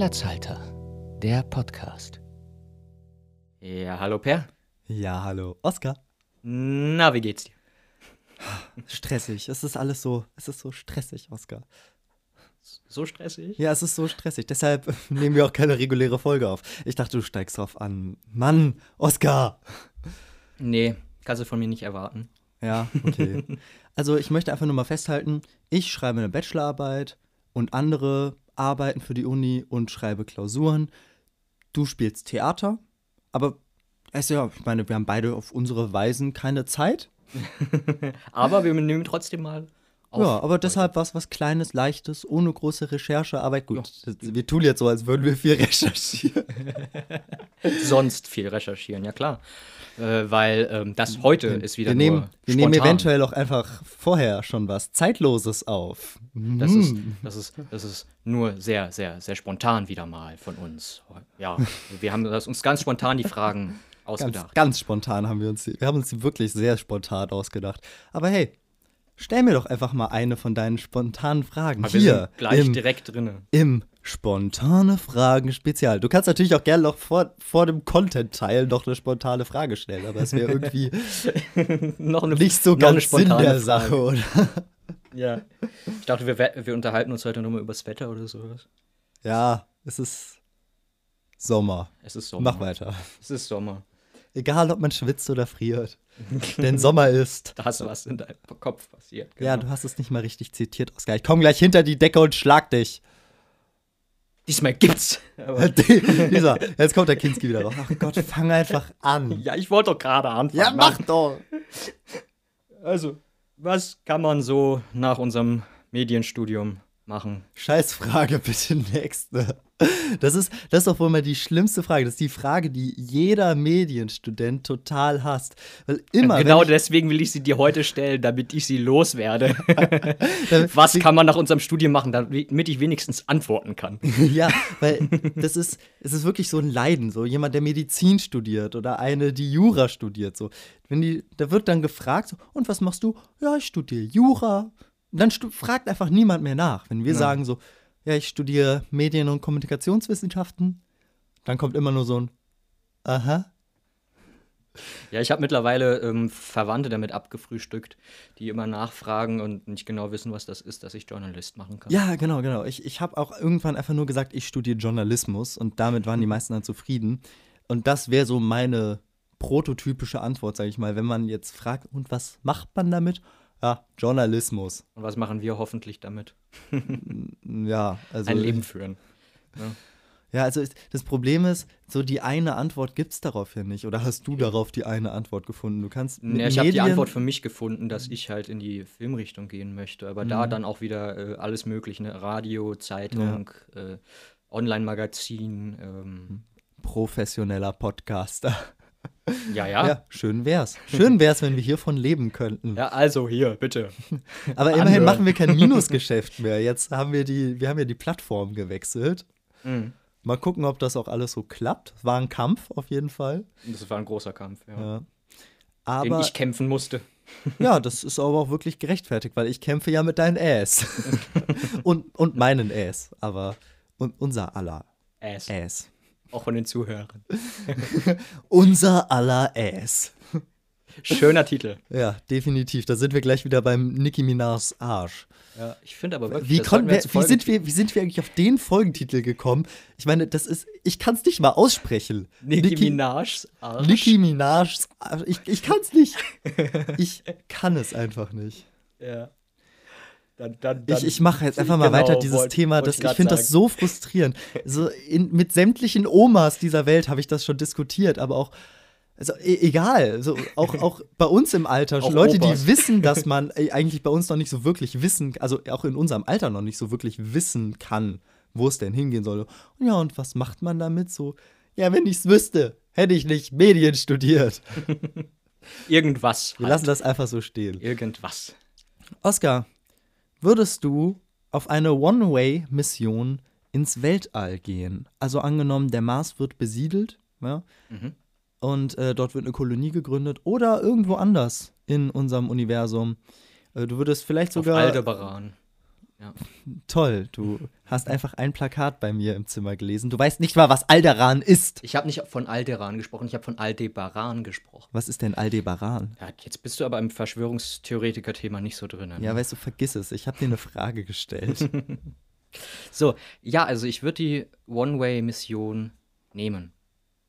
Platzhalter, der Podcast. Ja, hallo Per. Ja, hallo. Oskar. Na, wie geht's dir? Stressig. Es ist alles so, es ist so stressig, Oskar. So stressig? Ja, es ist so stressig. Deshalb nehmen wir auch keine reguläre Folge auf. Ich dachte, du steigst drauf an. Mann, Oskar. Nee, kannst du von mir nicht erwarten. Ja, okay. Also ich möchte einfach nur mal festhalten, ich schreibe eine Bachelorarbeit und andere arbeiten für die Uni und schreibe Klausuren. Du spielst Theater, aber es ja, ich meine, wir haben beide auf unsere Weisen keine Zeit. Aber wir nehmen trotzdem mal. Ja, aber deshalb was was Kleines, Leichtes, ohne große Recherchearbeit. Gut, das, wir tun jetzt so, als würden wir viel recherchieren. Sonst viel recherchieren, ja klar. Äh, weil ähm, das heute ist wieder wir nehmen, nur wir nehmen eventuell auch einfach vorher schon was Zeitloses auf. Das ist, Mhm. das, ist, das ist nur sehr, sehr, sehr spontan wieder mal von uns. Ja, wir haben uns ganz spontan die Fragen Ganz, ausgedacht. ganz spontan haben wir uns wir haben uns die wirklich sehr spontan ausgedacht. Aber hey, stell mir doch einfach mal eine von deinen spontanen Fragen Aber wir hier sind gleich im, direkt drinne. im spontane Fragen Spezial. Du kannst natürlich auch gerne noch vor, vor dem Content-Teil noch eine spontane Frage stellen, aber es wäre irgendwie noch eine, nicht so noch eine ganz Sinn spontane der Frage. Sache, oder? Ja. Ich dachte, wir, wir unterhalten uns heute nochmal über das Wetter oder sowas. Ja, es ist Sommer. Es ist Sommer. Mach weiter. Es ist Sommer. Egal, ob man schwitzt oder friert. Denn Sommer ist. Da hast du was in deinem Kopf passiert. Ja, genau. du hast es nicht mal richtig zitiert, Oskar. Ich komme gleich hinter die Decke und schlag dich. Diesmal gibt's. Dieser, jetzt kommt der Kinski wieder raus. Ach Gott, fang einfach an. ja, ich wollte doch gerade anfangen. Ja, mach doch. Also, was kann man so nach unserem Medienstudium machen? Scheißfrage, bitte nächste. Das ist, das ist doch wohl mal die schlimmste Frage. Das ist die Frage, die jeder Medienstudent total hasst. Weil immer. genau deswegen will ich sie dir heute stellen, damit ich sie loswerde. Was kann man nach unserem Studium machen, damit ich wenigstens antworten kann? Ja, weil das ist, es ist wirklich so ein Leiden. So jemand, der Medizin studiert oder eine, die Jura studiert. So. Wenn die, da wird dann gefragt, so, und was machst du? Ja, ich studiere Jura. Und dann fragt einfach niemand mehr nach. Wenn wir Ja. sagen so, ja, ich studiere Medien- und Kommunikationswissenschaften, dann kommt immer nur so ein Aha. Ja, ich habe mittlerweile ähm, Verwandte damit abgefrühstückt, die immer nachfragen und nicht genau wissen, was das ist, dass ich Journalist machen kann. Ja, genau, genau. Ich, ich habe auch irgendwann einfach nur gesagt, ich studiere Journalismus und damit waren die meisten dann zufrieden. Und das wäre so meine prototypische Antwort, sage ich mal, wenn man jetzt fragt, und was macht man damit? Ja, Journalismus. Und was machen wir hoffentlich damit? Ja, also. Ein Leben führen. Ja, also ist- das Problem ist, so die eine Antwort gibt es darauf ja nicht. Oder hast du darauf die eine Antwort gefunden? Du kannst. Ja, ich habe die Antwort für mich gefunden, dass ich halt in die Filmrichtung gehen möchte. Aber da dann auch wieder äh, alles Mögliche: ne? Radio, Zeitung, äh, Online-Magazin. Ähm, Professioneller Podcaster. Ja, ja, Ja. ja. schön wär's. Schön wär's, wenn wir hiervon leben könnten. also hier, bitte. Aber immerhin Anhören. machen wir kein Minusgeschäft mehr. Jetzt haben wir die, wir haben ja die Plattform gewechselt. Mhm. Mal gucken, ob das auch alles so klappt. War ein Kampf auf jeden Fall. Das war ein großer Kampf, ja. Ja. den Aber ich kämpfen musste. ja, das ist aber auch wirklich gerechtfertigt, weil ich kämpfe ja mit deinen Ass. und, und meinen Ass. Aber und unser aller Ass. Ass. Auch von den Zuhörern. Unser aller Ass. Schöner Titel. Ja, definitiv. Da sind wir gleich wieder beim Nicki Minajs Arsch. Ja, ich finde aber wirklich, Wie, konnten wir, wie, sind wir, wie sind wir eigentlich auf den Folgentitel gekommen? Ich meine, das ist, ich kann es nicht mal aussprechen. Nicki Minajs Arsch. Nicki Minajs Arsch. Ich, ich kann es nicht. Ich kann es einfach nicht. Ja. Dann, dann, Ich, ich mache jetzt einfach mal Genau, weiter dieses wollt- Thema. Das, ich finde das so frustrierend. So in, mit sämtlichen Omas dieser Welt habe ich das schon diskutiert, aber auch, also e egal, so, auch, auch bei uns im Alter, Auch Leute, Opas. die wissen, dass man äh, eigentlich bei uns noch nicht so wirklich wissen, also auch in unserem Alter noch nicht so wirklich wissen kann, wo es denn hingehen soll. Und ja, und was macht man damit? So, ja, wenn ich es wüsste, hätte ich nicht Medien studiert. Irgendwas. Wir halt. lassen das einfach so stehen. Irgendwas. Oskar, würdest du auf eine One-Way-Mission ins Weltall gehen? Also angenommen, der Mars wird besiedelt, ja, Mhm. und äh, dort wird eine Kolonie gegründet oder irgendwo anders in unserem Universum. Äh, du würdest vielleicht Auf sogar. Aldebaran. Ja. Toll, du hast einfach ein Plakat bei mir im Zimmer gelesen. Du weißt nicht mal, was Alderan ist. Ich habe nicht von Alderan gesprochen, ich habe von Aldebaran gesprochen. Was ist denn Aldebaran? Ja, jetzt bist du aber im Verschwörungstheoretiker-Thema nicht so drin. Ne? Ja, weißt du, vergiss es. Ich habe dir eine Frage gestellt. so, ja, also ich würde die One-Way-Mission nehmen.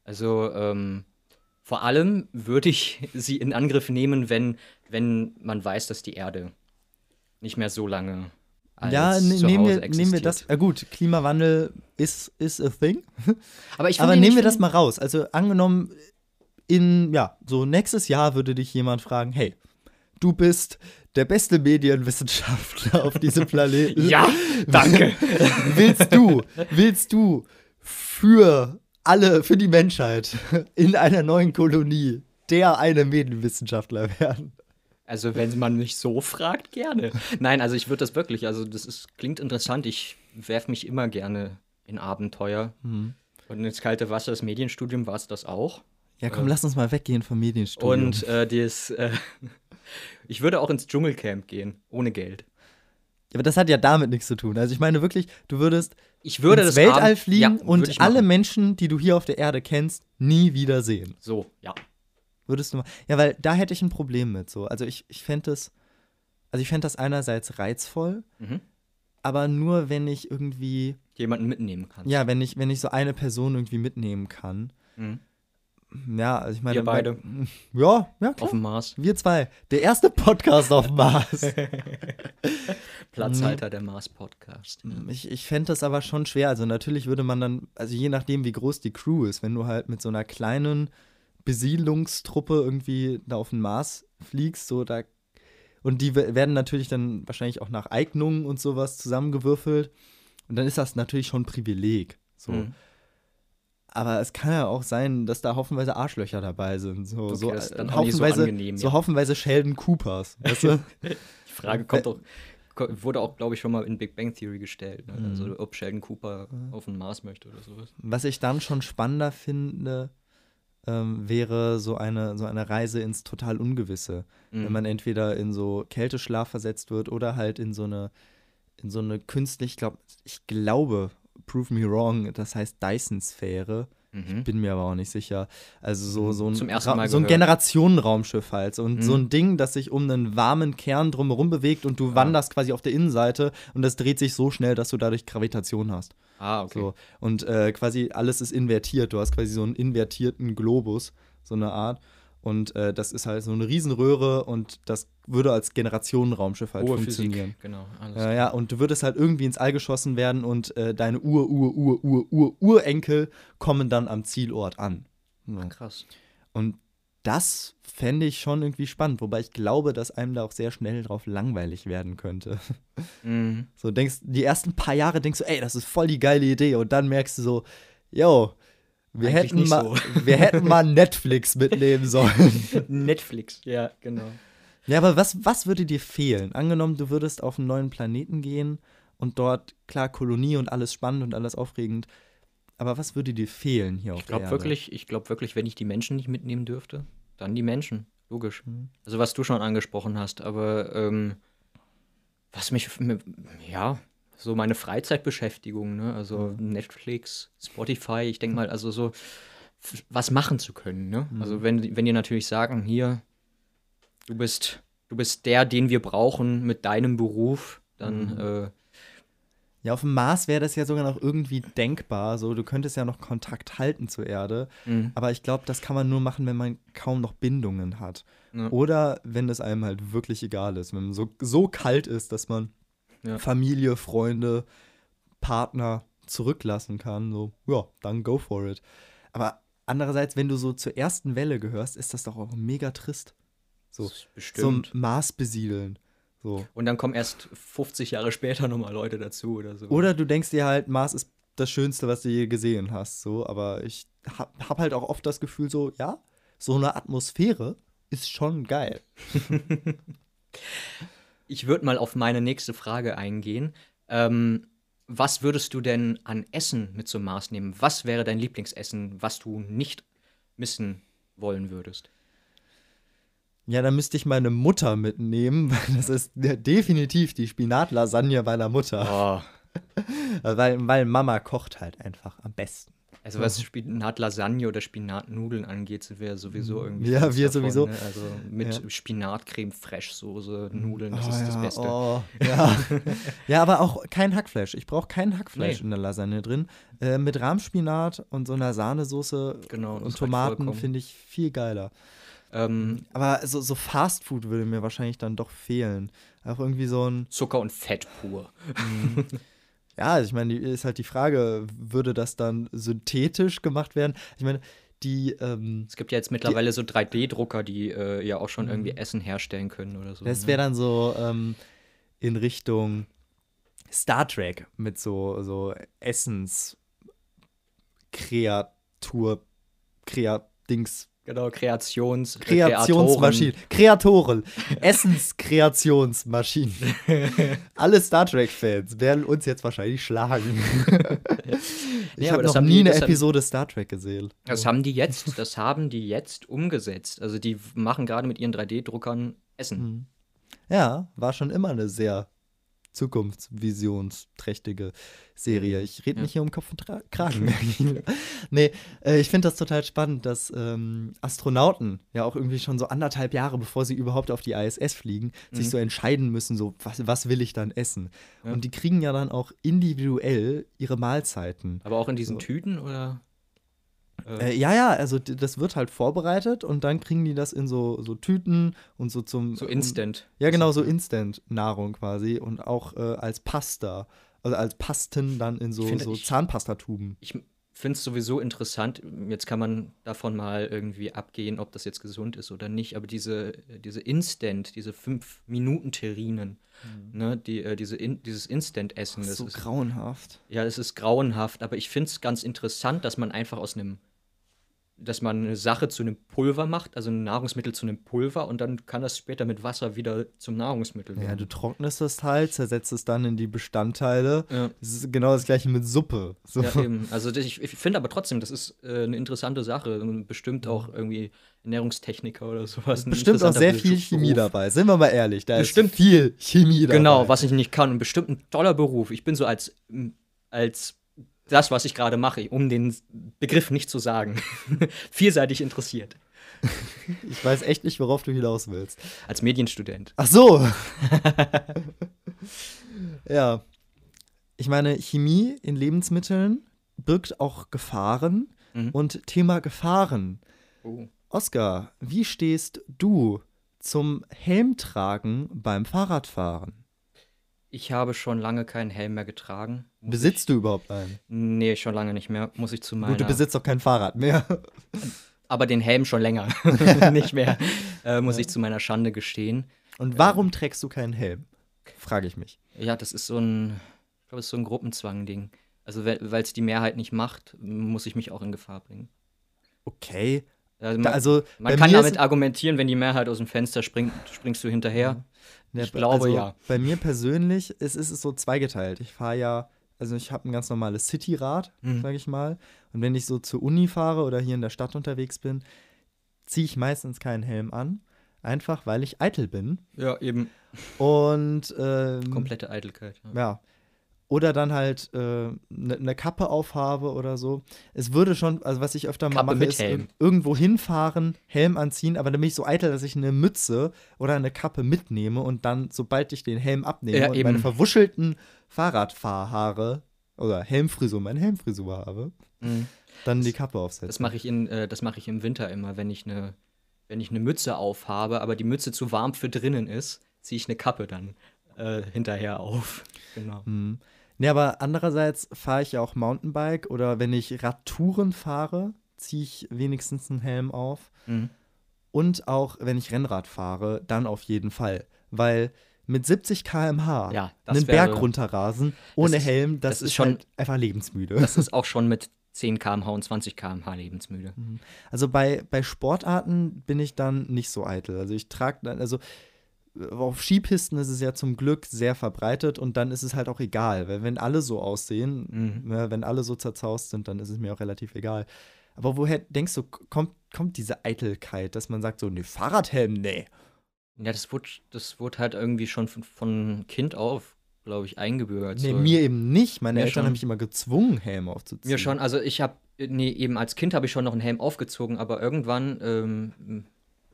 Also, ähm, vor allem würde ich sie in Angriff nehmen, wenn, wenn man weiß, dass die Erde nicht mehr so lange ja, ne, nehmen wir, nehmen wir das. Ja, gut, Klimawandel ist is a thing. Aber ich Aber nehmen wir das mal raus. Also angenommen, in, ja, so nächstes Jahr würde dich jemand fragen, hey, du bist der beste Medienwissenschaftler auf diesem Planeten. Ja, danke. willst du, willst du für alle, für die Menschheit in einer neuen Kolonie der eine Medienwissenschaftler werden? Also, wenn man mich so fragt, gerne. Nein, also ich würde das wirklich, also das ist, klingt interessant. Ich werfe mich immer gerne in Abenteuer. Mhm. Und ins kalte Wasser, das Medienstudium war es das auch. Ja, komm, lass uns mal weggehen vom Medienstudium. Und äh, das, äh, ich würde auch ins Dschungelcamp gehen, ohne Geld. Ja, aber das hat ja damit nichts zu tun. Also ich meine wirklich, du würdest Ich würde ins das Weltall fliegen ja, und alle. Menschen, die du hier auf der Erde kennst, nie wieder sehen. So, ja. Würdest du mal. Ja, weil da hätte ich ein Problem mit so. Also ich, ich fände das. Also ich fände das einerseits reizvoll, Mhm. aber nur wenn ich irgendwie. Jemanden mitnehmen kannst. Ja, wenn ich, wenn ich so eine Person irgendwie mitnehmen kann. Mhm. Ja, also ich meine. Wir beide. Ja, ja, Auf klar. dem Mars. Wir zwei. Der erste Podcast auf dem Mars. Platzhalter der Mars-Podcast. Ich, ich fände das aber schon schwer. Also natürlich würde man dann, also je nachdem, wie groß die Crew ist, wenn du halt mit so einer kleinen Besiedlungstruppe irgendwie da auf den Mars fliegst, so da und die we- werden natürlich dann wahrscheinlich auch nach Eignungen und sowas zusammengewürfelt. Und dann ist das natürlich schon ein Privileg. So. Mhm. Aber es kann ja auch sein, dass da haufenweise Arschlöcher dabei sind. So, Okay, so, das dann äh, nicht so haufenweise, angenehm, so ja. haufenweise Sheldon Coopers. Weißt du? Die Frage kommt doch, ko- wurde auch, glaube ich, schon mal in Big Bang Theory gestellt. Ne? Also, ob Sheldon Cooper auf den Mars möchte oder sowas. Was ich dann schon spannender finde, ähm, wäre so eine, so eine Reise ins total Ungewisse. Mhm. Wenn man entweder in so Kälteschlaf versetzt wird oder halt in so eine, in so eine künstlich, ich glaube, ich glaube, prove me wrong, das heißt Dyson-Sphäre. Mhm. Bin mir aber auch nicht sicher. Also so, so ein, Zum ersten Ra- Mal so ein. Generationenraumschiff halt. So, und so Mhm. ein Ding, das sich um einen warmen Kern drumherum bewegt und du wanderst quasi auf der Innenseite und das dreht sich so schnell, dass du dadurch Gravitation hast. Ah, okay. So. Und äh, quasi alles ist invertiert. Du hast quasi so einen invertierten Globus, so eine Art. Und äh, das ist halt so eine Riesenröhre und das würde als Generationenraumschiff halt Hohe funktionieren. Physik, genau. Alles Äh, ja, und du würdest halt irgendwie ins All geschossen werden und äh, deine Ur, Ur, Ur, Ur, Ur, Urenkel kommen dann am Zielort an. So. krass. Und das fände ich schon irgendwie spannend, wobei ich glaube, dass einem da auch sehr schnell drauf langweilig werden könnte. Mhm. So denkst, die ersten paar Jahre denkst du, ey, das ist voll die geile Idee. Und dann merkst du so, yo, wir Eigentlich hätten, mal, so. wir hätten mal Netflix mitnehmen sollen. Netflix, ja, genau. ja, aber was, was würde dir fehlen? Angenommen, du würdest auf einen neuen Planeten gehen und dort, klar, Kolonie und alles spannend und alles aufregend. Aber was würde dir fehlen hier auf Ich der glaube Erde? wirklich, ich glaube wirklich, wenn ich die Menschen nicht mitnehmen dürfte, dann die Menschen. Logisch. Mhm. Also was du schon angesprochen hast, aber ähm, was mich, ja, so meine Freizeitbeschäftigung, ne? Also Mhm. Netflix, Spotify, ich denke mal, also so was machen zu können, ne? Mhm. Also wenn, wenn die natürlich sagen, hier, du bist, du bist der, den wir brauchen mit deinem Beruf, dann Mhm. äh, Ja, auf dem Mars wäre das ja sogar noch irgendwie denkbar. So, du könntest ja noch Kontakt halten zur Erde. mh, Aber ich glaube, das kann man nur machen, wenn man kaum noch Bindungen hat. Ja. Oder wenn es einem halt wirklich egal ist. Wenn man so, so kalt ist, dass man Ja. Familie, Freunde, Partner zurücklassen kann. So, ja, dann go for it. Aber andererseits, wenn du so zur ersten Welle gehörst, ist das doch auch mega trist. So, bestimmt. Mars besiedeln. So. Und dann kommen erst 50 Jahre später nochmal Leute dazu oder so. Oder du denkst dir halt, Mars ist das Schönste, was du je gesehen hast. So, aber ich hab, hab halt auch oft das Gefühl, so, ja, so eine Atmosphäre ist schon geil. Ich würde mal auf meine nächste Frage eingehen. Ähm, was würdest du denn an Essen mit zum Mars nehmen? Was wäre dein Lieblingsessen, was du nicht missen wollen würdest? Ja, dann müsste ich meine Mutter mitnehmen, weil das ist definitiv die Spinatlasagne meiner Mutter. Oh. Weil, weil Mama kocht halt einfach am besten. Also was Spinatlasagne oder Spinatnudeln angeht, sind wir ja sowieso irgendwie. Ja, wir sowieso. Ne? Also mit Ja. Spinatcreme, Freshsoße, Nudeln, das Oh ist das ja, Beste. Oh, ja. ja, aber auch kein Hackfleisch. Ich brauche kein Hackfleisch Nee. in der Lasagne drin. Äh, mit Rahmspinat und so einer Sahnesoße Genau, das und Tomaten finde ich viel geiler. Ähm, Aber so, so Fast Food würde mir wahrscheinlich dann doch fehlen. Auch irgendwie so ein, Zucker und Fett pur. ja, ich meine, die- ist halt die Frage, würde das dann synthetisch gemacht werden? Ich meine, die, ähm, Es gibt ja jetzt mittlerweile so 3D-Drucker, die äh, ja auch schon irgendwie Essen herstellen können oder so. das ne? wäre dann so ähm, in Richtung Star Trek mit so, so Essenskreatur, Kreat-Dings. Genau, Kreations Kreationsmaschinen. Kreatoren. Essenskreationsmaschinen. Alle Star Trek-Fans werden uns jetzt wahrscheinlich schlagen. ich Ja, habe noch nie die- eine das haben- Episode Star Trek gesehen. Das haben die jetzt, das haben die jetzt umgesetzt. Also die machen gerade mit ihren 3D-Druckern Essen. Ja, war schon immer eine sehr zukunftsvisionsträchtige Serie. Ich rede Ja. nicht hier um Kopf und Tra Kragen. nee, äh, ich finde das total spannend, dass ähm, Astronauten ja auch irgendwie schon so anderthalb Jahre, bevor sie überhaupt auf die ISS fliegen, sich Mhm. so entscheiden müssen, so, was, was will ich dann essen? Ja. Und die kriegen ja dann auch individuell ihre Mahlzeiten. Aber auch in diesen So. Tüten oder? Äh, Äh, ja, ja, also das wird halt vorbereitet und dann kriegen die das in so, so Tüten und so zum. so um- instant. Ja, genau, so Instant-Nahrung quasi und auch äh, als Pasta. Also als Pasten dann in so, Ich finde, so ich- Zahnpastatuben. Ich finde es sowieso interessant. Jetzt kann man davon mal irgendwie abgehen, ob das jetzt gesund ist oder nicht. Aber diese, diese Instant, diese 5-Minuten-Terrinen, ne, die, äh, diese in, dieses Instant-Essen, das so ist grauenhaft. Ja, es ist grauenhaft, aber ich finde es ganz interessant, dass man einfach aus einem, dass man eine Sache zu einem Pulver macht, also ein Nahrungsmittel zu einem Pulver und dann kann das später mit Wasser wieder zum Nahrungsmittel Ja, du werden. trocknest das halt, zersetzt es dann in die Bestandteile. Ja. Das ist genau das gleiche mit Suppe. So. Ja, eben. Also ich, ich finde aber trotzdem, das ist äh, eine interessante Sache und bestimmt auch irgendwie Ernährungstechniker oder sowas. Bestimmt auch sehr viel Beruf. Chemie dabei. Sind wir mal ehrlich, da Bestimmt. ist viel Chemie dabei. Genau, was ich nicht kann und bestimmt ein toller Beruf. Ich bin so als, als das, was ich gerade mache, um den Begriff nicht zu sagen, vielseitig interessiert. Ich weiß echt nicht, worauf du hinaus willst. Als Medienstudent. Ach so. ja. Ich meine, Chemie in Lebensmitteln birgt auch Gefahren. Mhm. Und Thema Gefahren. Oh. Oskar, wie stehst du zum Helmtragen beim Fahrradfahren? Ich habe schon lange keinen Helm mehr getragen. Muss Besitzt du überhaupt einen? Ich, nee, schon lange nicht mehr. Muss ich zu meiner. Gut, du besitzt doch kein Fahrrad mehr. aber den Helm schon länger. nicht mehr. Äh, muss ich zu meiner Schande gestehen. Und warum trägst du keinen Helm? Frage ich mich. Ja, das ist so ein, ich glaube, es ist so ein Gruppenzwang-Ding. Also, weil es die Mehrheit nicht macht, muss ich mich auch in Gefahr bringen. Okay. Also, man, also, man kann damit argumentieren, wenn die Mehrheit aus dem Fenster springt, springst du hinterher. Ja, Ich glaube, also, ja. Bei mir persönlich ist, ist es so zweigeteilt. Ich fahre ja, also ich habe ein ganz normales Cityrad, Mhm. sage ich mal. Und wenn ich so zur Uni fahre oder hier in der Stadt unterwegs bin, ziehe ich meistens keinen Helm an. Einfach weil ich eitel bin. Ja, eben. Und ähm, Komplette Eitelkeit. Ja. ja. Oder dann halt eine ne ne Kappe aufhabe oder so. Es würde schon, also was ich öfter mal Kappe mache, ist Helm. ir- irgendwo hinfahren, Helm anziehen, aber dann bin ich so eitel, dass ich eine Mütze oder eine Kappe mitnehme und dann, sobald ich den Helm abnehme Ja, und eben. meine verwuschelten Fahrradfahrhaare oder Helmfrisur, meine Helmfrisur habe, Mhm. dann die Kappe aufsetze. Das mache ich, in, äh, das mach ich im Winter immer, wenn ich eine wenn ich eine Mütze aufhabe, aber die Mütze zu warm für drinnen ist, ziehe ich eine Kappe dann äh, hinterher auf. Genau. Mhm. Nee, aber andererseits fahre ich ja auch Mountainbike oder wenn ich Radtouren fahre, ziehe ich wenigstens einen Helm auf. Mhm. Und auch wenn ich Rennrad fahre, dann auf jeden Fall. Weil mit 70 km/h Ja, das einen Berg runterrasen ohne ist- Helm, das, das ist ist schon- halt einfach lebensmüde. Das ist auch schon mit 10 km/h und 20 km/h lebensmüde. Also bei, bei Sportarten bin ich dann nicht so eitel. Also ich trage dann, also auf Skipisten ist es ja zum Glück sehr verbreitet und dann ist es halt auch egal, weil wenn alle so aussehen, Mhm. ne, wenn alle so zerzaust sind, dann ist es mir auch relativ egal. Aber woher denkst du, kommt, kommt diese Eitelkeit, dass man sagt so, ne, Fahrradhelm, nee. Ja, das wurde, das wurde halt irgendwie schon von, von Kind auf, glaube ich, eingebürgert. Nee, so. mir eben nicht. Meine Mir Eltern schon. haben mich immer gezwungen, Helm aufzuziehen. Mir schon, also ich habe, nee, eben als Kind habe ich schon noch einen Helm aufgezogen, aber irgendwann, ähm,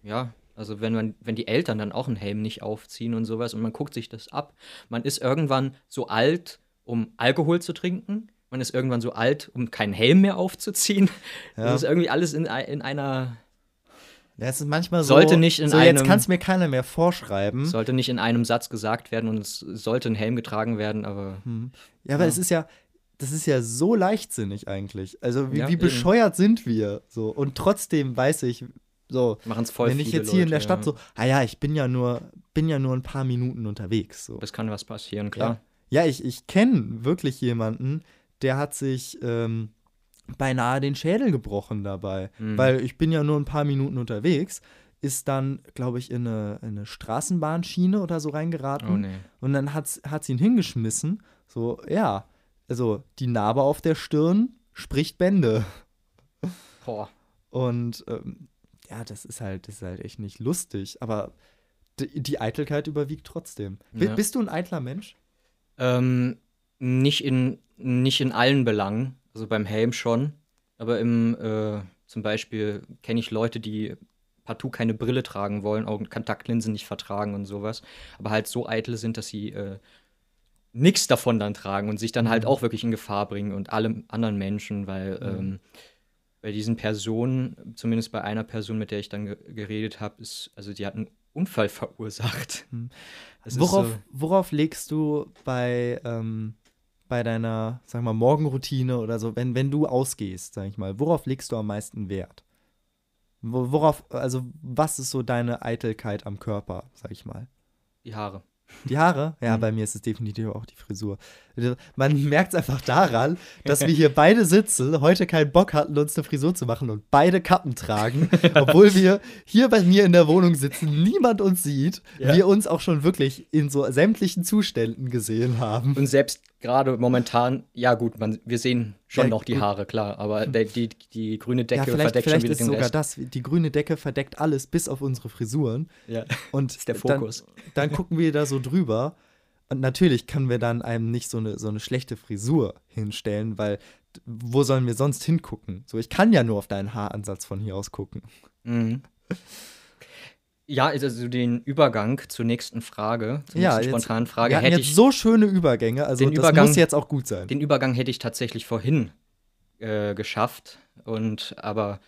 ja, also wenn man, wenn die Eltern dann auch einen Helm nicht aufziehen und sowas und man guckt sich das ab, man ist irgendwann so alt, um Alkohol zu trinken, man ist irgendwann so alt, um keinen Helm mehr aufzuziehen. Ja. Das ist irgendwie alles in, in einer, Ja, es ist manchmal so. Sollte nicht in so, jetzt einem- kann es mir keiner mehr vorschreiben. sollte nicht in einem Satz gesagt werden und es sollte ein Helm getragen werden, aber Ja, aber Ja. es ist ja, das ist ja so leichtsinnig eigentlich. Also wie, Ja, wie eben. bescheuert sind wir so und trotzdem weiß ich so, machen es voll wenn ich jetzt hier in der Leute, Stadt ja. so, ah ja, ich bin ja nur, bin ja nur ein paar Minuten unterwegs so. Das kann was passieren, klar. Ja, ich, ich kenne wirklich jemanden, der hat sich ähm, beinahe den Schädel gebrochen dabei, Mhm. weil ich bin ja nur ein paar Minuten unterwegs, ist dann, glaube ich, in eine, in eine Straßenbahnschiene oder so reingeraten. Oh nee. Und dann hat's, hat sie ihn hingeschmissen. So, ja, also die Narbe auf der Stirn spricht Bände. Boah. Und ähm, ja, das ist halt, das ist halt echt nicht lustig. Aber die, die Eitelkeit überwiegt trotzdem. Ja. Bist du ein eitler Mensch? Ähm, nicht in, nicht in allen Belangen, also beim Helm schon, aber im, äh, zum Beispiel kenne ich Leute, die partout keine Brille tragen wollen, Augenkontaktlinsen nicht vertragen und sowas, aber halt so eitel sind, dass sie äh, nichts davon dann tragen und sich dann halt auch wirklich in Gefahr bringen und alle anderen Menschen, weil ähm, bei diesen Personen, zumindest bei einer Person, mit der ich dann ge geredet habe, ist, also die hat einen Unfall verursacht. Das ist Worauf, so- worauf legst du bei, ähm, bei deiner, sag mal, Morgenroutine oder so, wenn, wenn du ausgehst, sag ich mal, worauf legst du am meisten Wert? Wo- Worauf, also was ist so deine Eitelkeit am Körper, sag ich mal? die Haare. Die Haare? Ja, Mhm. bei mir ist es definitiv auch die Frisur. Man merkt es einfach daran, dass wir hier beide sitzen, heute keinen Bock hatten, uns eine Frisur zu machen und beide Kappen tragen, obwohl wir hier bei mir in der Wohnung sitzen, niemand uns sieht, Ja. wir uns auch schon wirklich in so sämtlichen Zuständen gesehen haben. Und selbst gerade momentan, ja gut, man, wir sehen schon Ja, noch die gut. Haare, klar, aber der, die, die grüne Decke ja, vielleicht, verdeckt vielleicht schon wieder ist den sogar Rest. das, die grüne Decke verdeckt alles bis auf unsere Frisuren. Ja. Und ist der Fokus. Dann, dann gucken wir da so drüber. Und natürlich können wir dann einem nicht so eine, so eine schlechte Frisur hinstellen, weil wo sollen wir sonst hingucken? So, ich kann ja nur auf deinen Haaransatz von hier aus gucken. Mhm. Ja, also den Übergang zur nächsten Frage, zur Ja, nächsten jetzt- spontanen Frage, wir hätte jetzt ich, so schöne Übergänge, also das Übergang- muss jetzt auch gut sein. den Übergang hätte ich tatsächlich vorhin äh, geschafft. Und aber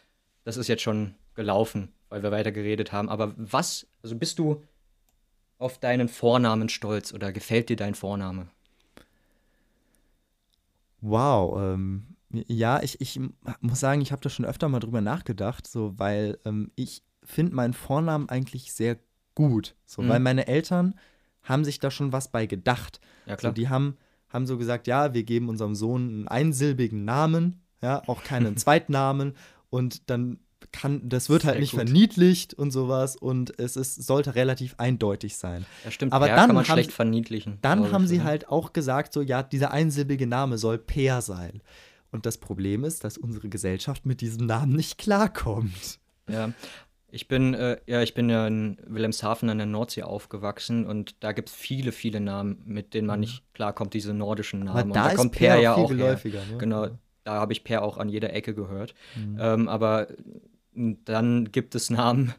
das ist jetzt schon gelaufen, weil wir weiter geredet haben. Aber was, also bist du auf deinen Vornamen stolz oder gefällt dir dein Vorname? Wow, ähm, ja, ich, ich muss sagen, ich habe da schon öfter mal drüber nachgedacht, so, weil ähm, ich finde meinen Vornamen eigentlich sehr gut, so, Mhm. weil meine Eltern haben sich da schon was bei gedacht. Ja, So, klar. die haben, haben so gesagt, ja, wir geben unserem Sohn einen einsilbigen Namen, ja, auch keinen Zweitnamen und dann kann, das wird halt Sehr nicht gut. verniedlicht und sowas und es ist, sollte relativ eindeutig sein. Ja, stimmt, aber Per dann kann man haben schlecht sie- verniedlichen. Dann haben sie halt auch gesagt, so, ja, dieser einsilbige Name soll Peer sein. Und das Problem ist, dass unsere Gesellschaft mit diesem Namen nicht klarkommt. Ja, ich bin, äh, ja, ich bin ja in Wilhelmshaven an der Nordsee aufgewachsen und da gibt es viele, viele Namen, mit denen man nicht klarkommt, diese nordischen Namen. Aber und da da ist kommt Peer Per ja auch her. ne? Genau, da habe ich Per auch an jeder Ecke gehört. Mhm. Ähm, aber dann gibt es Namen,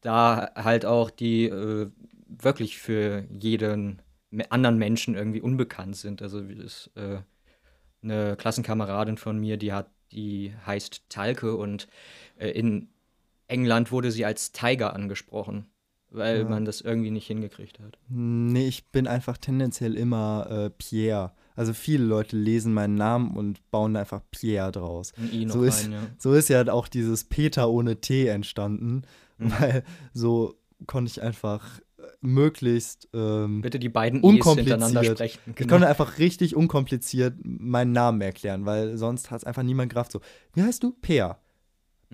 da halt auch die äh, wirklich für jeden anderen Menschen irgendwie unbekannt sind. Also wie das, äh, eine Klassenkameradin von mir, die hat, die heißt Talke und äh, in England wurde sie als Tiger angesprochen, weil Ja. man das irgendwie nicht hingekriegt hat. Nee, ich bin einfach tendenziell immer äh, Pierre. Also viele Leute lesen meinen Namen und bauen einfach Pierre draus. Ein I noch So ist, rein, ja. so ist ja auch dieses Peter ohne T entstanden, Mhm. weil so konnte ich einfach äh, möglichst ähm, Bitte die beiden hintereinander unkompliziert. sprechen. Ich Genau. konnte einfach richtig unkompliziert meinen Namen erklären, weil sonst hat es einfach niemand gerafft. So, wie heißt du? Peer.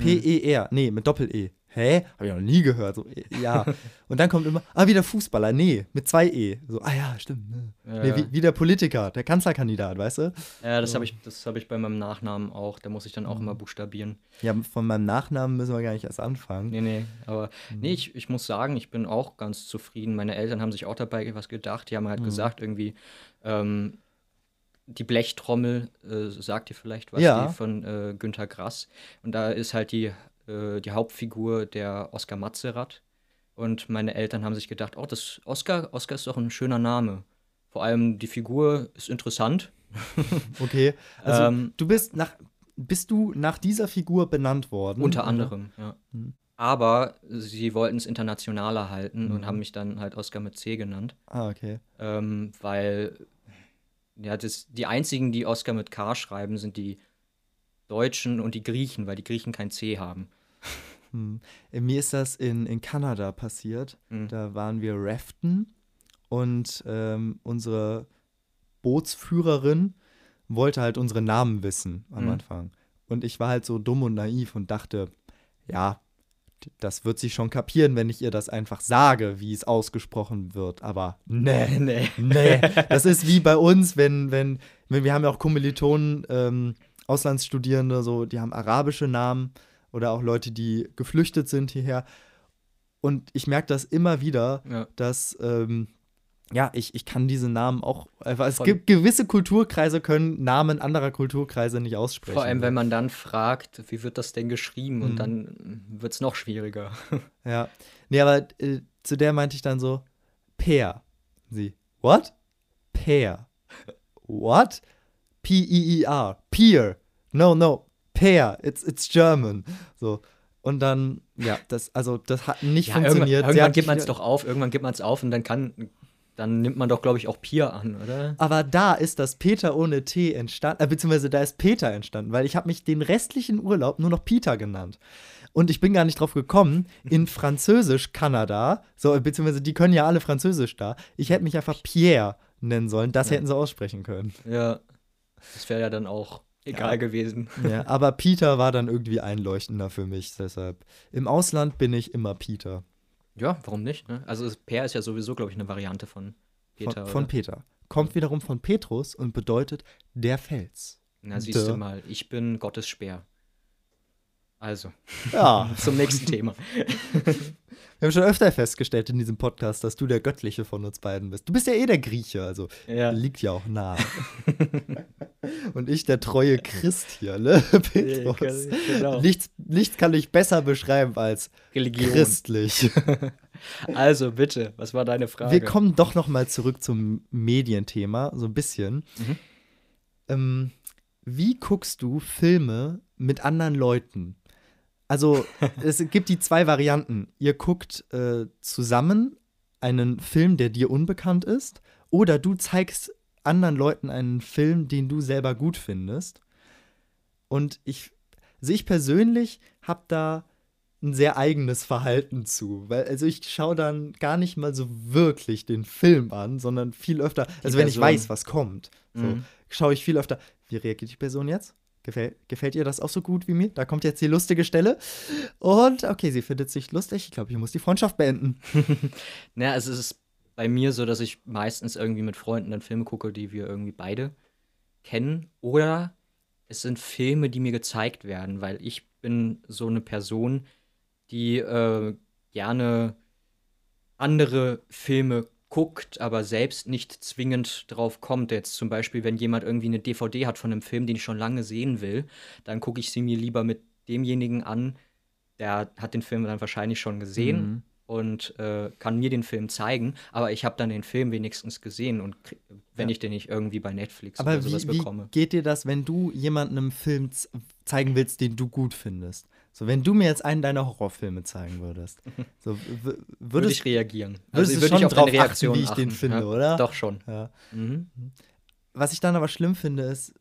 Mhm. P-E-R. Nee, mit Doppel-E. hä? Habe ich noch nie gehört. So, äh, ja. Und dann kommt immer, ah, wieder Fußballer. Nee, mit zwei E. So, ah ja, stimmt. Ne. Ja. Nee, wie, wieder Politiker, der Kanzlerkandidat, weißt du? Ja, das habe ich, das hab ich bei meinem Nachnamen auch. Da muss ich dann auch immer buchstabieren. Ja, von meinem Nachnamen müssen wir gar nicht erst anfangen. Nee, nee, aber nee, ich, ich muss sagen, ich bin auch ganz zufrieden. Meine Eltern haben sich auch dabei was gedacht. Die haben halt gesagt, irgendwie, ähm, die Blechtrommel, äh, sagt ihr vielleicht was, Ja. die von äh, Günter Grass. Und da ist halt die, äh, die Hauptfigur der Oskar Matzerath. Und meine Eltern haben sich gedacht, oh, das Oskar, Oskar ist doch ein schöner Name. Vor allem die Figur ist interessant. Okay. Also, Ähm, du bist nach, bist du nach dieser Figur benannt worden? Unter oder? anderem, ja. Aber sie wollten es internationaler halten und haben mich dann halt Oskar mit C genannt. Ah, okay. ähm, weil ja, das, die einzigen, die Oscar mit K schreiben, sind die Deutschen und die Griechen, weil die Griechen kein C haben. Hm. Äh, Mir ist das in, in Kanada passiert. Mhm. Da waren wir raften und ähm, unsere Bootsführerin wollte halt unsere Namen wissen am Mhm. Anfang. Und ich war halt so dumm und naiv und dachte, ja, das wird sie schon kapieren, wenn ich ihr das einfach sage, wie es ausgesprochen wird. Aber nee, nee. nee. Das ist wie bei uns, wenn, wenn, wenn wir haben ja auch Kommilitonen, ähm, Auslandsstudierende, so, die haben arabische Namen oder auch Leute, die geflüchtet sind hierher. Und ich merke das immer wieder, Ja. dass, ähm, ja, ich, ich kann diese Namen auch einfach. Es gibt gewisse Kulturkreise, können Namen anderer Kulturkreise nicht aussprechen. Vor allem, wenn man dann fragt, wie wird das denn geschrieben? Mhm. Und dann wird es noch schwieriger. Ja. Nee, aber äh, zu der meinte ich dann so, Peer. Sie, what? Peer. What? P-E-E-R. Peer. No, no. Peer. It's, it's German. So. Und dann, ja, das, also das hat nicht Ja, irgendwann, funktioniert. Irgendwann hat gibt man es doch auf, irgendwann gibt man es auf und dann kann, dann nimmt man doch, glaube ich, auch Pier an, oder? Aber da ist das Peter ohne T entstanden, äh, beziehungsweise da ist Peter entstanden, weil ich habe mich den restlichen Urlaub nur noch Peter genannt. Und ich bin gar nicht drauf gekommen, in Französisch Kanada, so, beziehungsweise die können ja alle Französisch da, ich hätte mich einfach Pierre nennen sollen, das Ja. hätten sie aussprechen können. Ja. Das wäre ja dann auch egal Ja. gewesen. Ja, aber Peter war dann irgendwie einleuchtender für mich, deshalb. Im Ausland bin ich immer Peter. Ja, warum nicht? Ne? Also Per ist ja sowieso, glaube ich, eine Variante von Peter. von, von? Peter. Kommt wiederum von Petrus und bedeutet der Fels. Na, siehst du mal, ich bin Gottes Speer. Also, Ja. zum nächsten Thema. Wir haben schon öfter festgestellt in diesem Podcast, dass du der Göttliche von uns beiden bist. Du bist ja eh der Grieche, also Ja. liegt ja auch nah. Und ich der treue Christ hier, ne? Petrus. genau. Nichts, nichts kann ich besser beschreiben als Religion. christlich. Also bitte, was war deine Frage? Wir kommen doch noch mal zurück zum Medienthema, so ein bisschen. Mhm. Ähm, wie guckst du Filme mit anderen Leuten? Also, es gibt die zwei Varianten. Ihr guckt äh, zusammen einen Film, der dir unbekannt ist, oder du zeigst anderen Leuten einen Film, den du selber gut findest. Und ich, also ich persönlich habe da ein sehr eigenes Verhalten zu. Weil, also ich schaue dann gar nicht mal so wirklich den Film an, sondern viel öfter, also wenn ich weiß, was kommt, so, Mhm. schaue ich viel öfter, wie reagiert die Person jetzt? Gefällt, gefällt ihr das auch so gut wie mir? Da kommt jetzt die lustige Stelle. Und okay, sie findet sich lustig. Ich glaube, ich muss die Freundschaft beenden. Naja, es ist bei mir so, dass ich meistens irgendwie mit Freunden dann Filme gucke, die wir irgendwie beide kennen. Oder es sind Filme, die mir gezeigt werden, weil ich bin so eine Person, die äh, gerne andere Filme guckt, aber selbst nicht zwingend drauf kommt. Jetzt zum Beispiel, wenn jemand irgendwie eine DVD hat von einem Film, den ich schon lange sehen will, dann gucke ich sie mir lieber mit demjenigen an, der hat den Film dann wahrscheinlich schon gesehen Mhm. und äh, kann mir den Film zeigen, aber ich habe dann den Film wenigstens gesehen und wenn Ja. ich den nicht irgendwie bei Netflix Aber oder sowas wie, wie bekomme. geht dir das, wenn du jemandem einen Film zeigen willst, den du gut findest? So, wenn du mir jetzt einen deiner Horrorfilme zeigen würdest, so, w- Würde würdest ich reagieren. würdest du würde schon ich auf drauf deine achten, Reaktion wie ich den achten, finde, ja. oder? Doch schon. ja. Mhm. Was ich dann aber schlimm finde, ist,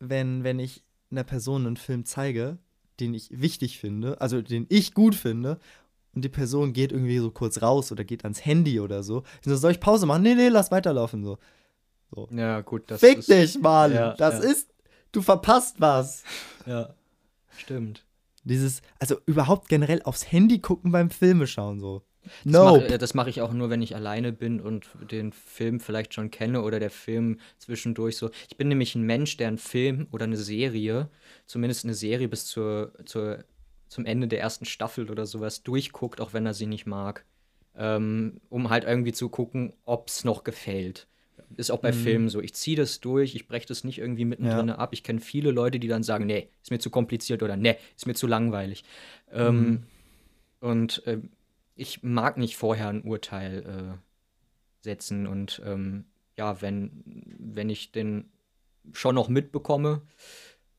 wenn, wenn ich einer Person einen Film zeige, den ich wichtig finde, also den ich gut finde, und die Person geht irgendwie so kurz raus oder geht ans Handy oder so. Ich so, soll ich Pause machen? Nee, nee, lass weiterlaufen. So. Ja, gut, das Fick ist, dich, Mann! Ja, das ja. ist. Du verpasst was. Ja, stimmt. Dieses, also überhaupt generell aufs Handy gucken beim Filme schauen so. Das No. mache das mach ich auch nur, wenn ich alleine bin und den Film vielleicht schon kenne oder der Film zwischendurch so. Ich bin nämlich ein Mensch, der einen Film oder eine Serie, zumindest eine Serie bis zur, zur, zum Ende der ersten Staffel oder sowas, durchguckt, auch wenn er sie nicht mag. Ähm, um halt irgendwie zu gucken, ob es noch gefällt. Ist auch bei Filmen so. Ich ziehe das durch, ich breche das nicht irgendwie mittendrin Ja. ab. Ich kenne viele Leute, die dann sagen, nee, ist mir zu kompliziert oder nee, ist mir zu langweilig. Ähm, und ähm, ich mag nicht vorher ein Urteil äh, setzen und ähm, ja, wenn, wenn ich den schon noch mitbekomme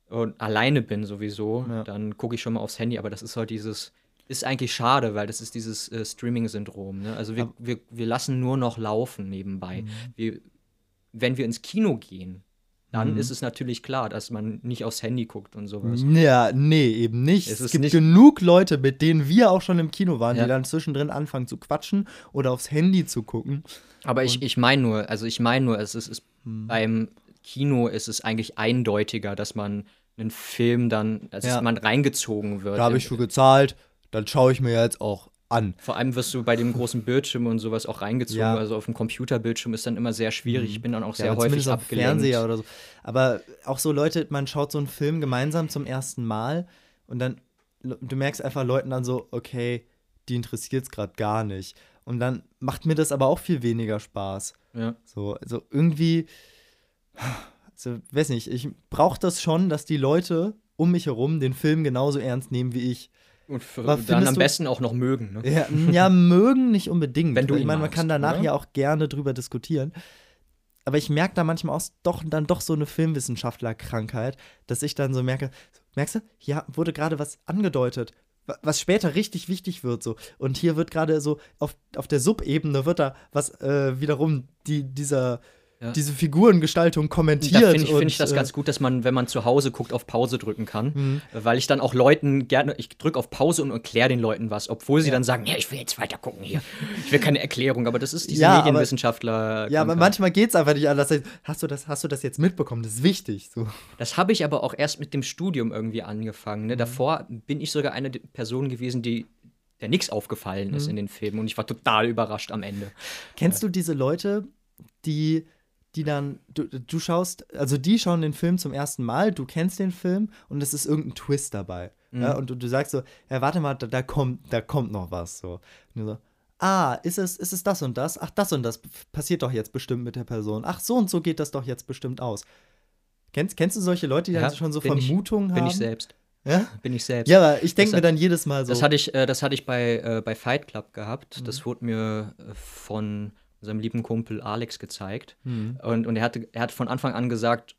und alleine bin sowieso, Ja. dann gucke ich schon mal aufs Handy, aber das ist halt dieses, ist eigentlich schade, weil das ist dieses äh, Streaming-Syndrom. Ne? Also wir, Aber- wir, wir lassen nur noch laufen nebenbei. Mhm. Wir, wenn wir ins Kino gehen, dann Mhm. ist es natürlich klar, dass man nicht aufs Handy guckt und sowas. Ja, nee, eben nicht. Es Es, gibt nicht- genug Leute, mit denen wir auch schon im Kino waren, Ja. die dann zwischendrin anfangen zu quatschen oder aufs Handy zu gucken. Aber ich, ich meine nur, also ich meine nur, es ist, es Hm. beim Kino ist es eigentlich eindeutiger, dass man einen Film dann, dass Ja. man reingezogen wird. Da habe ich für gezahlt, dann schaue ich mir jetzt auch an. Vor allem wirst du bei dem großen Bildschirm und sowas auch reingezogen. Ja. Also auf dem Computerbildschirm ist dann immer sehr schwierig. Ich bin dann auch sehr aber häufig abgelenkt. Fernseher oder so. Aber auch so Leute, man schaut so einen Film gemeinsam zum ersten Mal und dann, du merkst einfach Leuten dann so, okay, die interessiert es gerade gar nicht. Und dann macht mir das aber auch viel weniger Spaß. Ja. So, also irgendwie, also, weiß nicht, ich brauche das schon, dass die Leute um mich herum den Film genauso ernst nehmen wie ich. Und für, dann am du- besten auch noch mögen. Ne? Ja, ja mögen nicht unbedingt. Wenn du ich meine, man kann danach oder? ja auch gerne drüber diskutieren. Aber ich merke da manchmal auch doch, dann doch so eine Filmwissenschaftlerkrankheit, dass ich dann so merke, merkst du, hier wurde gerade was angedeutet, wa- was später richtig wichtig wird so. Und hier wird gerade so auf, auf der Subebene wird da was äh, wiederum die, dieser, Ja. diese Figurengestaltung kommentiert. Da finde ich, find ich das äh, ganz gut, dass man, wenn man zu Hause guckt, auf Pause drücken kann. Mhm. Weil ich dann auch Leuten gerne, ich drücke auf Pause und erkläre den Leuten was, obwohl sie Ja. dann sagen, ja, ich will jetzt weiter gucken hier. Ich will keine Erklärung, aber das ist diese Ja, aber- Medienwissenschaftler. Ja, aber manchmal geht es einfach nicht anders. Hast du, das, hast du das jetzt mitbekommen? Das ist wichtig. So. Das habe ich aber auch erst mit dem Studium irgendwie angefangen. Mhm. Ne? Davor bin ich sogar eine der Personen gewesen, die der nichts aufgefallen ist Mhm. in den Filmen und ich war total überrascht am Ende. Kennst du diese Leute, die, die dann, du, du schaust, also die schauen den Film zum ersten Mal, du kennst den Film und es ist irgendein Twist dabei. Ja, und du, du sagst so, ja, warte mal, da, da, kommt, da kommt noch was. So. Und so, ah, ist es, ist es das und das? Ach, das und das passiert doch jetzt bestimmt mit der Person. Ach, so und so geht das doch jetzt bestimmt aus. Kennst, kennst du solche Leute, die Ja, dann schon so bin ich- Vermutungen haben? Bin ich selbst. Ja? Bin ich selbst. Ja, aber ich denke mir dann jedes Mal so. Das hatte ich, äh, das hatte ich bei, äh, bei Fight Club gehabt. Mhm. Das wurde mir äh, von unserem lieben Kumpel Alex gezeigt. Mhm. Und, und er, hatte, er hat von Anfang an gesagt,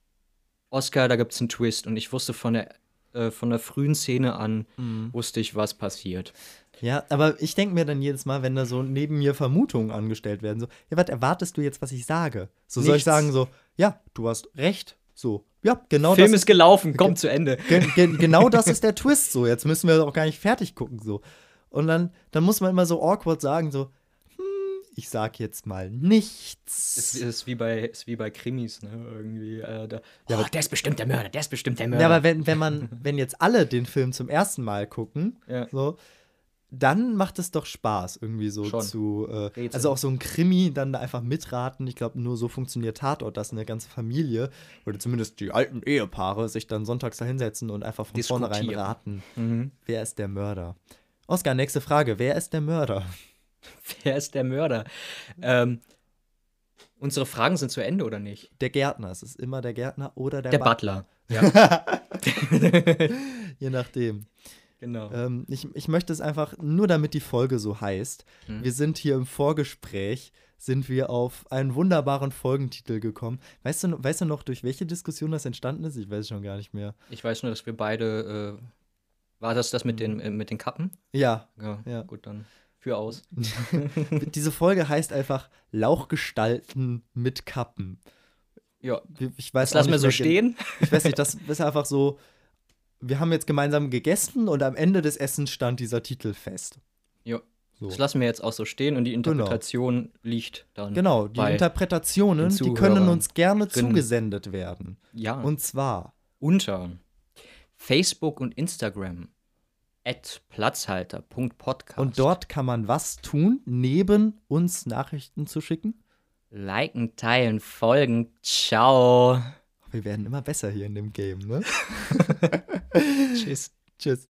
Oscar, da gibt es einen Twist. Und ich wusste von der, äh, von der frühen Szene an, Mhm. wusste ich, was passiert. Ja, aber ich denke mir dann jedes Mal, wenn da so neben mir Vermutungen angestellt werden, so, ja, was erwartest du jetzt, was ich sage? So soll ich Nichts. sagen, so, ja, du hast recht. So, ja, genau Film das ist gelaufen, kommt zu Ende. ge ge genau das ist der Twist. So, jetzt müssen wir auch gar nicht fertig gucken. So. Und dann, dann muss man immer so awkward sagen, so, ich sag jetzt mal nichts. Es ist wie bei, ist wie bei Krimis, ne? Irgendwie. Äh, da, Ja, oh, aber- der ist bestimmt der Mörder, der ist bestimmt der Mörder. Ja, aber wenn, wenn man, wenn jetzt alle den Film zum ersten Mal gucken, Ja. so, dann macht es doch Spaß, irgendwie so Schon. zu. Äh, also auch so ein Krimi, dann da einfach mitraten. Ich glaube, nur so funktioniert Tatort, dass eine ganze Familie oder zumindest die alten Ehepaare sich dann sonntags da hinsetzen und einfach von vornherein raten, Mhm. wer ist der Mörder. Oskar, nächste Frage. Wer ist der Mörder? Wer ist der Mörder? Ähm, unsere Fragen sind zu Ende, oder nicht? Der Gärtner. Es ist immer der Gärtner oder der, Der Ba- Butler. Ja, Je nachdem. genau. Ähm, ich, ich möchte es einfach, nur damit die Folge so heißt, Mhm. wir sind hier im Vorgespräch, sind wir auf einen wunderbaren Folgentitel gekommen. Weißt du, weißt du noch, durch welche Diskussion das entstanden ist? Ich weiß schon gar nicht mehr. Ich weiß nur, dass wir beide. Äh, war das das mit den, äh, mit den Kappen? Ja, Ja, Ja. gut, dann für aus. diese Folge heißt einfach Lauchgestalten mit Kappen. Ja, Ich weiß das lassen wir so stehen. Ich weiß nicht, das ist einfach so. Wir haben jetzt gemeinsam gegessen und am Ende des Essens stand dieser Titel fest. Ja. So. Das lassen wir jetzt auch so stehen und die Interpretation liegt dann. Genau, die Interpretationen, die können uns gerne zugesendet werden. Ja. Und zwar unter Facebook und Instagram platzhalter.podcast. Und dort kann man was tun, neben uns Nachrichten zu schicken? Liken, teilen, folgen. Ciao. Wir werden immer besser hier in dem Game, ne? Tschüss. Tschüss.